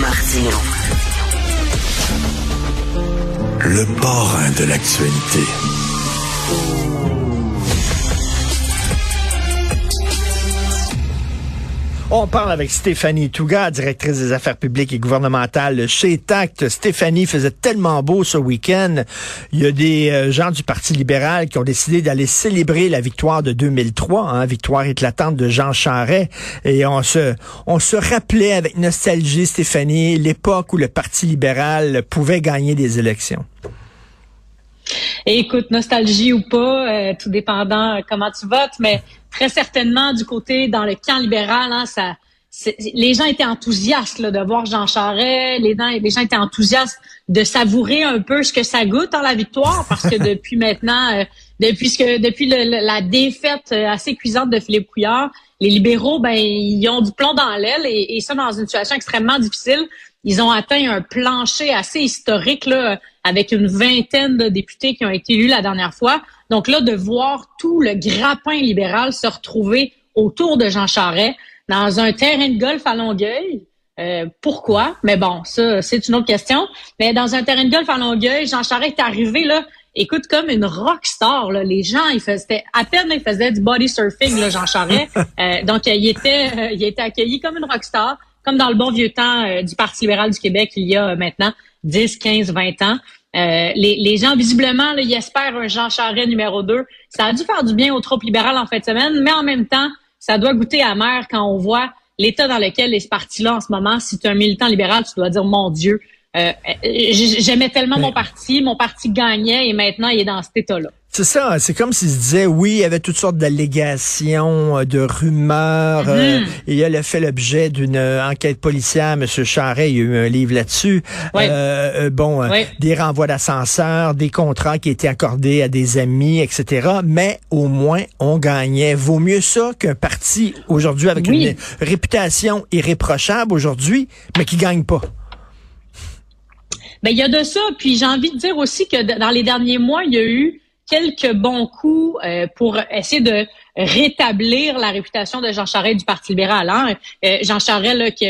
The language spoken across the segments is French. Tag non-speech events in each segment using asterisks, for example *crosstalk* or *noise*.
Martino. Le parrain de l'actualité. On parle avec Stéphanie Touga, directrice des affaires publiques et gouvernementales chez TACT. Stéphanie faisait tellement beau ce week-end. Il y a des euh, gens du Parti libéral qui ont décidé d'aller célébrer la victoire de 2003, hein, victoire éclatante de Jean Charest. Et on se, on se rappelait avec nostalgie, Stéphanie, l'époque où le Parti libéral pouvait gagner des élections. Écoute, nostalgie ou pas, euh, tout dépendant comment tu votes, mais très certainement du côté dans le camp libéral, hein, ça, les gens étaient enthousiastes là, de voir Jean Charest, les, les gens étaient enthousiastes de savourer un peu ce que ça goûte en la victoire, parce que *laughs* depuis maintenant, euh, depuis que depuis la défaite euh, assez cuisante de Philippe Couillard, les libéraux, ben ils ont du plomb dans l'aile et, et ça dans une situation extrêmement difficile. Ils ont atteint un plancher assez historique là, avec une vingtaine de députés qui ont été élus la dernière fois. Donc là, de voir tout le grappin libéral se retrouver autour de Jean Charest dans un terrain de golf à Longueuil. Euh, pourquoi? Mais bon, ça, c'est une autre question. Mais dans un terrain de golf à Longueuil, Jean Charest est arrivé là, écoute, comme une rock star. Là. Les gens, ils faisaient, à peine ils faisaient du body surfing, là, Jean Charest. *laughs* Euh, donc, il était, euh, il était accueilli comme une rock star, comme dans le bon vieux temps du Parti libéral du Québec il y a maintenant 10, 15, 20 ans. Euh, les, gens, visiblement, là, ils espèrent un Jean Charest numéro 2. Ça a dû faire du bien aux troupes libérales en fin de semaine, mais en même temps, ça doit goûter amer quand on voit l'état dans lequel est parti-là en ce moment. Si tu es un militant libéral, tu dois dire, mon Dieu, euh, j'aimais tellement mon parti, mon parti gagnait et maintenant il est dans cet état-là. C'est ça, c'est comme s'il se disait, oui, il y avait toutes sortes d'allégations, euh, de rumeurs. Euh, mm-hmm. il a fait l'objet d'une euh, enquête policière, M. Charret, il y a eu un livre là-dessus. bon, des renvois d'ascenseurs, des contrats qui étaient accordés à des amis, etc. Mais au moins, on gagnait. Vaut mieux ça qu'un parti aujourd'hui avec une réputation irréprochable aujourd'hui, mais qui gagne pas. Ben, il y a de ça. Puis j'ai envie de dire aussi que dans les derniers mois, il y a eu quelques bons coups euh, pour essayer de rétablir la réputation de Jean Charest du Parti libéral. Hein? Euh, Jean Charest, là, qui,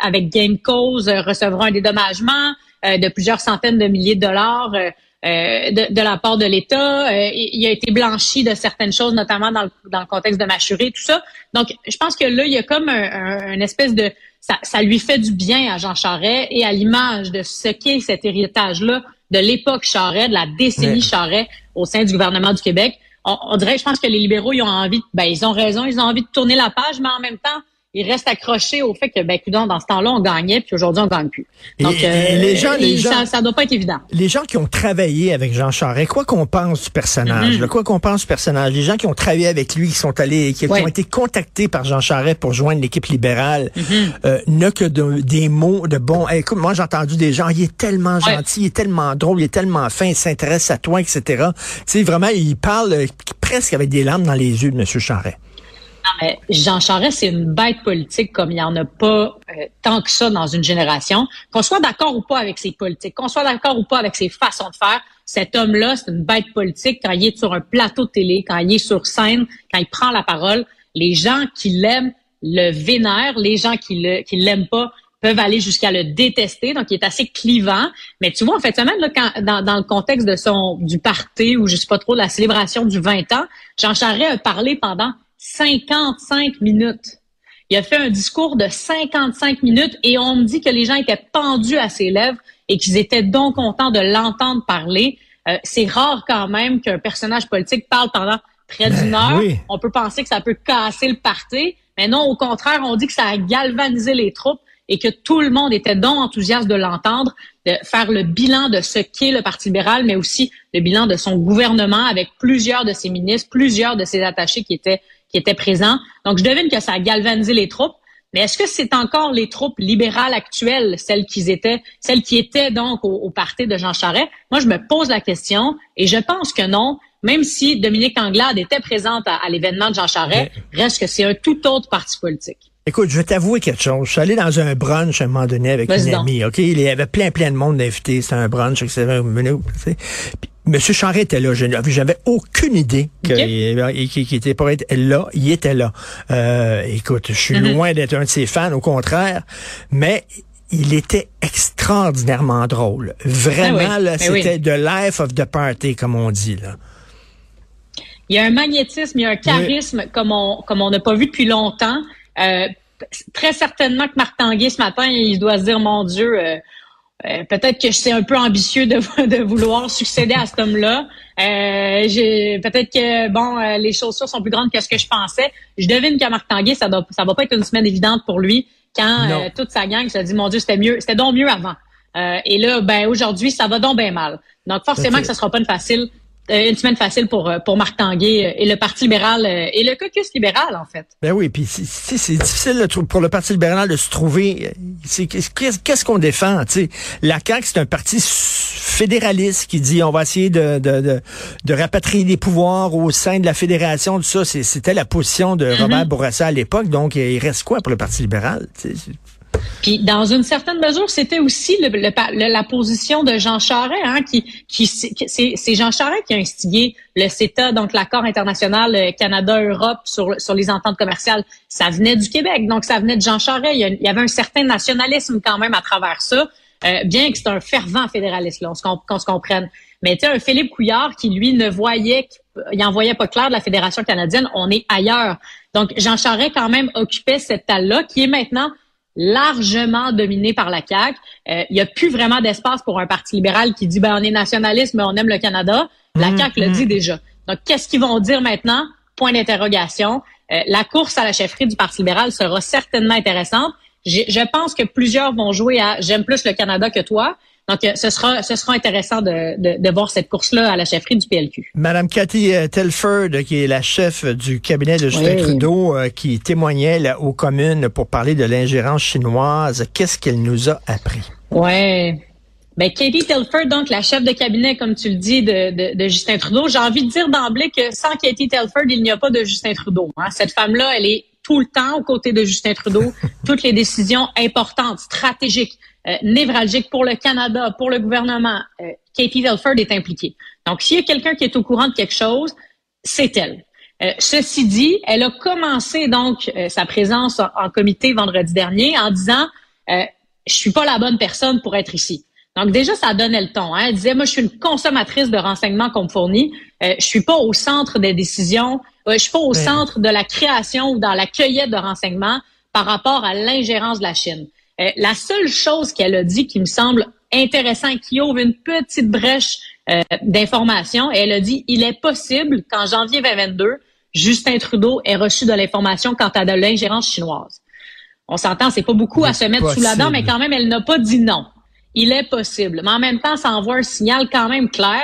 avec gain cause, euh, recevra un dédommagement de plusieurs centaines de milliers de dollars de, de, la part de l'État. il a été blanchi de certaines choses, notamment dans le, dans le contexte de Machuré, tout ça. Donc, je pense que là, il y a comme un, espèce de... Ça, ça lui fait du bien à Jean Charest et à l'image de ce qu'est cet héritage-là de l'époque Charret, de la décennie Charret au sein du gouvernement du Québec. On, on, dirait, je pense que les libéraux, ils ont envie, ben, ils ont raison, ils ont envie de tourner la page, mais en même temps, il reste accroché au fait que, ben, dans ce temps-là, on gagnait, puis aujourd'hui, on gagne plus. Donc, euh, les gens, les gens, ça, ça doit pas être évident. Les gens qui ont travaillé avec Jean Charest, quoi qu'on pense du personnage, mm-hmm. quoi qu'on pense du personnage, les gens qui ont travaillé avec lui, qui sont allés, qui, ont été contactés par Jean Charest pour joindre l'équipe libérale, mm-hmm. euh, n'a que des mots de bon. écoute, moi, j'ai entendu des gens, il est tellement gentil, il est tellement drôle, il est tellement fin, il s'intéresse à toi, etc. Tu sais, vraiment, il parle euh, presque avec des larmes dans les yeux de M. Charest. Jean Charest, c'est une bête politique comme il n'y en a pas euh, tant que ça dans une génération. Qu'on soit d'accord ou pas avec ses politiques, qu'on soit d'accord ou pas avec ses façons de faire, cet homme-là, c'est une bête politique quand il est sur un plateau de télé, quand il est sur scène, quand il prend la parole. Les gens qui l'aiment le vénèrent, les gens qui qui l'aiment pas peuvent aller jusqu'à le détester. Donc, il est assez clivant. Mais tu vois, en fait, semaine, là, quand, dans, dans le contexte de son du party ou je sais pas trop, la célébration du 20 ans, Jean Charest a parlé pendant 55 minutes. Il a fait un discours de 55 minutes et on me dit que les gens étaient pendus à ses lèvres et qu'ils étaient donc contents de l'entendre parler. Euh, c'est rare quand même qu'un personnage politique parle pendant près d'une ben heure. On peut penser que ça peut casser le parti, mais non, au contraire, on dit que ça a galvanisé les troupes et que tout le monde était donc enthousiaste de l'entendre, de faire le bilan de ce qu'est le Parti libéral, mais aussi le bilan de son gouvernement avec plusieurs de ses ministres, plusieurs de ses attachés qui étaient qui étaient présents. Donc, je devine que ça a galvanisé les troupes. Mais est-ce que c'est encore les troupes libérales actuelles, celles qui étaient, celles qui étaient donc au, parti de Jean Charest? Moi, je me pose la question et je pense que non, même si Dominique Anglade était présente à, l'événement de Jean Charest, reste que c'est un tout autre parti politique. Écoute, je vais t'avouer quelque chose. Je suis allé dans un brunch à un moment donné avec une amie, OK? Il y avait plein, plein de monde d'invités. C'était un brunch, etc. Monsieur Charret était là. J'avais aucune idée qu'il était pour être là. Il était là. Euh, écoute, je suis mm-hmm. loin d'être un de ses fans, au contraire. Mais il était extraordinairement drôle. Vraiment, ah là, ben c'était the life of the party, comme on dit, là. Il y a un magnétisme, il y a un charisme comme on comme on n'a pas vu depuis longtemps. Euh, très certainement que Marc Tanguay, ce matin, il doit se dire, mon Dieu, euh, euh, peut-être que c'est un peu ambitieux de, *laughs* de vouloir succéder à cet homme-là. Euh, j'ai peut-être que bon, les chaussures sont plus grandes que ce que je pensais. Je devine qu'à Marc Tanguay, ça doit, ça va pas être une semaine évidente pour lui quand toute sa gang se dit mon Dieu, c'était mieux, c'était donc mieux avant. et là, ben aujourd'hui, ça va donc bien mal. Donc forcément que ça sera pas une facile euh, une semaine facile pour euh, pour Marc Tanguay euh, et le Parti libéral et le caucus libéral en fait. Ben oui, puis c'est difficile pour le Parti libéral de se trouver. Qu'est-ce qu'on défend Tu sais, la CAQ c'est un parti fédéraliste qui dit on va essayer de de, de, de rapatrier des pouvoirs au sein de la fédération. Tout ça, c'était la position de mm-hmm. Robert Bourassa à l'époque. Donc il reste quoi pour le Parti libéral puis dans une certaine mesure, c'était aussi le, la position de Jean Charest, hein, qui, qui c'est Jean Charest qui a instigé le CETA, donc l'accord international euh, Canada-Europe sur, sur les ententes commerciales. Ça venait du Québec, donc ça venait de Jean Charest. Il y, avait un certain nationalisme quand même à travers ça, euh, bien que c'est un fervent fédéraliste, là, qu'on se comprenne. Mais tu un Philippe Couillard qui, lui, ne voyait, il en voyait pas clair de la Fédération canadienne, on est ailleurs. Donc, Jean Charest, quand même, occupait cette talle-là, qui est maintenant largement dominé par la CAQ. Euh, il n'y a plus vraiment d'espace pour un parti libéral qui dit ben on est nationaliste mais on aime le Canada. La mmh, CAQ le mmh. dit déjà. Donc qu'est-ce qu'ils vont dire maintenant? Point d'interrogation. Euh, la course à la chefferie du Parti libéral sera certainement intéressante. Je pense que plusieurs vont jouer à j'aime plus le Canada que toi. Donc, euh, ce sera, ce sera intéressant de, de, de voir cette course-là à la chefferie du PLQ. Madame Cathy euh, Telford, qui est la chef du cabinet de Justin Trudeau, euh, qui témoignait là, aux communes pour parler de l'ingérence chinoise, qu'est-ce qu'elle nous a appris? Ouais. Ben, Katie Telford, donc la chef de cabinet, comme tu le dis, de, de, de Justin Trudeau, j'ai envie de dire d'emblée que sans Katie Telford, il n'y a pas de Justin Trudeau. Hein. Cette femme-là, elle est tout le temps aux côtés de Justin Trudeau. *laughs* Toutes les décisions importantes, stratégiques, euh, névralgique pour le Canada, pour le gouvernement, euh, Katie Telford est impliquée. Donc, s'il y a quelqu'un qui est au courant de quelque chose, c'est elle. Euh, ceci dit, elle a commencé donc sa présence en, comité vendredi dernier en disant euh, je suis pas la bonne personne pour être ici. Donc déjà, ça donnait le ton. Hein. Elle disait, moi, je suis une consommatrice de renseignements qu'on me fournit. Euh, je suis pas au centre des décisions. je suis pas au centre de la création ou dans la cueillette de renseignements par rapport à l'ingérence de la Chine. Euh, la seule chose qu'elle a dit qui me semble intéressant, qui ouvre une petite brèche euh, d'information, elle a dit il est possible qu'en janvier 2022, Justin Trudeau ait reçu de l'information quant à de l'ingérence chinoise. On s'entend, c'est pas beaucoup à se mettre sous la dent, mais quand même, elle n'a pas dit non. Il est possible. Mais en même temps, ça envoie un signal quand même clair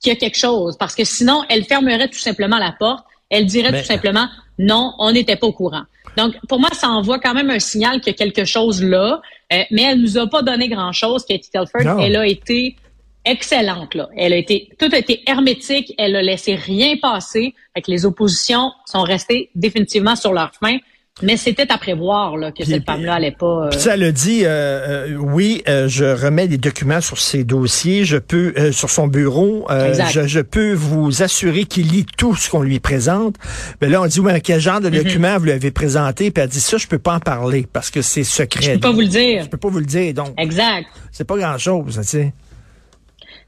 qu'il y a quelque chose, parce que sinon, elle fermerait tout simplement la porte. Elle dirait tout simplement non, on n'était pas au courant. Donc, pour moi, ça envoie quand même un signal qu'il y a quelque chose là, euh, mais elle nous a pas donné grand-chose, Katie Telford. Elle a été excellente, là. Elle a été, tout a été hermétique, elle a laissé rien passer, avec les oppositions sont restées définitivement sur leur fin. Mais c'était à prévoir là, que cette femme-là allait pas. Euh... ça le dit, euh, euh oui, euh, je remets des documents sur ses dossiers, je peux euh, sur son bureau, je, je, peux vous assurer qu'il lit tout ce qu'on lui présente. Mais là, on dit ouais, quel genre de mhm. documents vous lui avez présenté, puis elle dit ça, je peux pas en parler parce que c'est secret. Je peux pas vous le dire. Je peux pas vous le dire, donc. Exact. C'est pas grand chose, tu sais.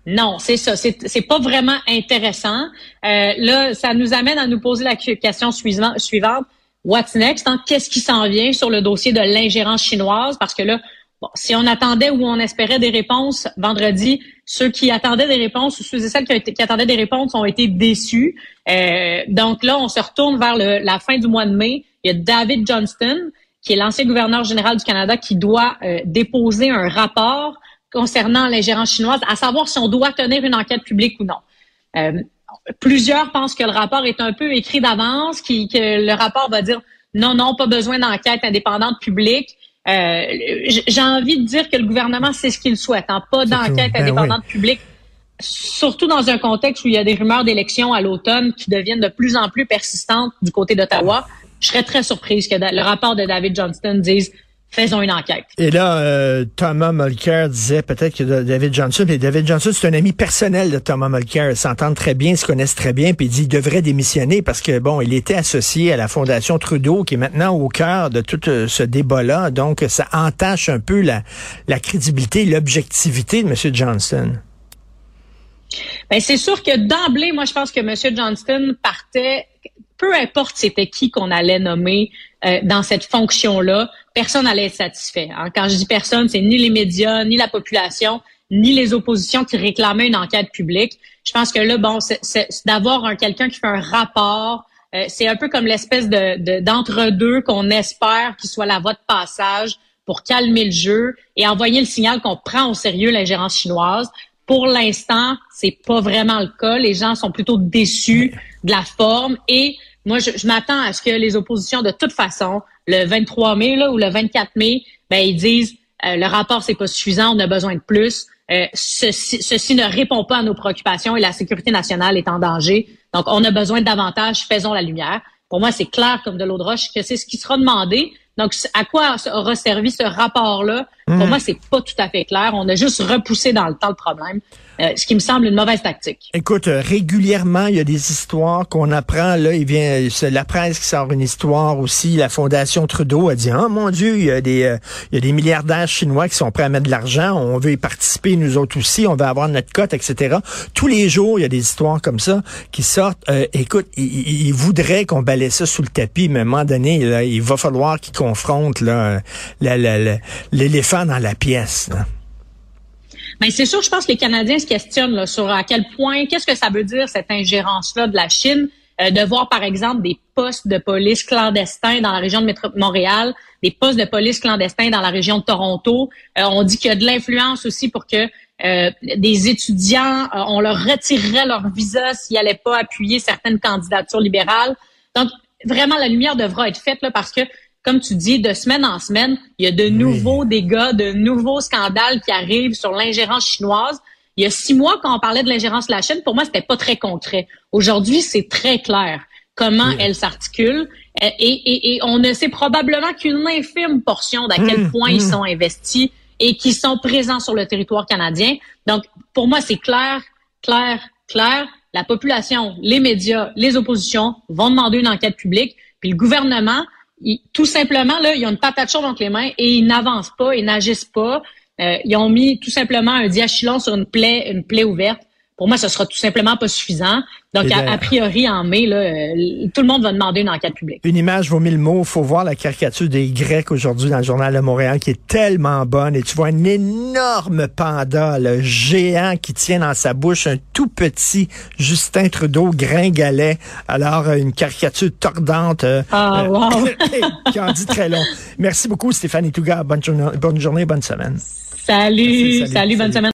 Non, c'est ça. C'est pas vraiment intéressant. là, ça nous amène à nous poser la question suivante what's next, hein? qu'est-ce qui s'en vient sur le dossier de l'ingérence chinoise, parce que là, bon, si on attendait ou on espérait des réponses vendredi, ceux qui attendaient des réponses ou ceux et celles qui, attendaient des réponses ont été déçus. Euh, donc là, on se retourne vers la fin du mois de mai. Il y a David Johnston, qui est l'ancien gouverneur général du Canada, qui doit euh, déposer un rapport concernant l'ingérence chinoise, à savoir si on doit tenir une enquête publique ou non. Euh, plusieurs pensent que le rapport est un peu écrit d'avance, qui, que le rapport va dire non, non, pas besoin d'enquête indépendante publique. Euh, j'ai envie de dire que le gouvernement, c'est ce qu'il souhaite, hein, pas d'enquête ben indépendante publique, surtout dans un contexte où il y a des rumeurs d'élections à l'automne qui deviennent de plus en plus persistantes du côté d'Ottawa. Je serais très surprise que le rapport de David Johnston dise faisons une enquête. Et là, euh, Thomas Mulcair disait peut-être que David Johnson, et David Johnson, c'est un ami personnel de Thomas Mulcair, ils s'entendent très bien, ils se connaissent très bien, puis il dit qu'il devrait démissionner parce que, bon, il était associé à la Fondation Trudeau, qui est maintenant au cœur de tout euh, ce débat-là, donc ça entache un peu la, la crédibilité, l'objectivité de M. Johnson. Ben, c'est sûr que d'emblée, moi, je pense que M. Johnston partait, peu importe c'était qui qu'on allait nommer euh, dans cette fonction-là, personne n'allait être satisfait. Hein. Quand je dis personne, c'est ni les médias, ni la population, ni les oppositions qui réclamaient une enquête publique. Je pense que là, bon, c'est d'avoir un quelqu'un qui fait un rapport, euh, c'est un peu comme l'espèce de d'entre-deux qu'on espère qu'il soit la voie de passage pour calmer le jeu et envoyer le signal qu'on prend au sérieux l'ingérence chinoise. Pour l'instant, c'est pas vraiment le cas. Les gens sont plutôt déçus de la forme et moi, je, m'attends à ce que les oppositions, de toute façon, le 23 mai là, ou le 24 mai, ben, ils disent euh, le rapport, c'est pas suffisant, on a besoin de plus. Euh, ceci, ceci ne répond pas à nos préoccupations et la sécurité nationale est en danger. Donc, on a besoin de davantage, faisons la lumière. Pour moi, c'est clair comme de l'eau de roche que c'est ce qui sera demandé. Donc, à quoi aura servi ce rapport-là? Pour moi, c'est pas tout à fait clair. On a juste repoussé dans le temps le problème. Euh, ce qui me semble une mauvaise tactique. Écoute, euh, régulièrement, il y a des histoires qu'on apprend. Là, il vient, c'est la presse qui sort une histoire aussi. La Fondation Trudeau a dit, oh mon Dieu, il y a des, euh, il y a des milliardaires chinois qui sont prêts à mettre de l'argent. On veut y participer, nous autres aussi. On veut avoir notre cote, etc. Tous les jours, il y a des histoires comme ça qui sortent. écoute, il, voudrait qu'on balaie ça sous le tapis, mais à un moment donné, là, il va falloir qu'ils confrontent l'éléphant dans la pièce. Mais c'est sûr, je pense que les Canadiens se questionnent sur à quel point, qu'est-ce que ça veut dire cette ingérence-là de la Chine, euh, de voir par exemple des postes de police clandestins dans la région de Montréal, des postes de police clandestins dans la région de Toronto. Euh, on dit qu'il y a de l'influence aussi pour que euh, des étudiants, on leur retirerait leur visa s'ils n'allaient pas appuyer certaines candidatures libérales. Donc, vraiment, la lumière devra être faite là, parce que comme tu dis, de semaine en semaine, il y a de nouveaux dégâts, de nouveaux scandales qui arrivent sur l'ingérence chinoise. Il y a six mois, quand on parlait de l'ingérence de la Chine, pour moi, c'était pas très concret. Aujourd'hui, c'est très clair comment elle s'articule. Et, on ne sait probablement qu'une infime portion d'à quel mmh, point ils mmh. sont investis et qui sont présents sur le territoire canadien. Donc, pour moi, c'est clair, clair, clair. La population, les médias, les oppositions vont demander une enquête publique. Puis le gouvernement, tout simplement, là, ils ont une patate chaude entre les mains et ils n'avancent pas, ils n'agissent pas. Euh, ils ont mis tout simplement un diachylon sur une plaie, une plaie ouverte. Pour moi, ce sera tout simplement pas suffisant. Donc, a, priori, en mai, là, euh, tout le monde va demander une enquête publique. Une image vaut mille mots. faut voir la caricature des Grecs aujourd'hui dans le journal de Montréal qui est tellement bonne. Et tu vois un énorme panda, le géant qui tient dans sa bouche un tout petit Justin Trudeau gringalet. Alors, euh, une caricature tordante. Euh, ah, wow. *laughs* qui en dit très long. Merci beaucoup, Stéphanie Touga. Bonne journée, bonne, journée, bonne semaine. salut, salut bonne semaine.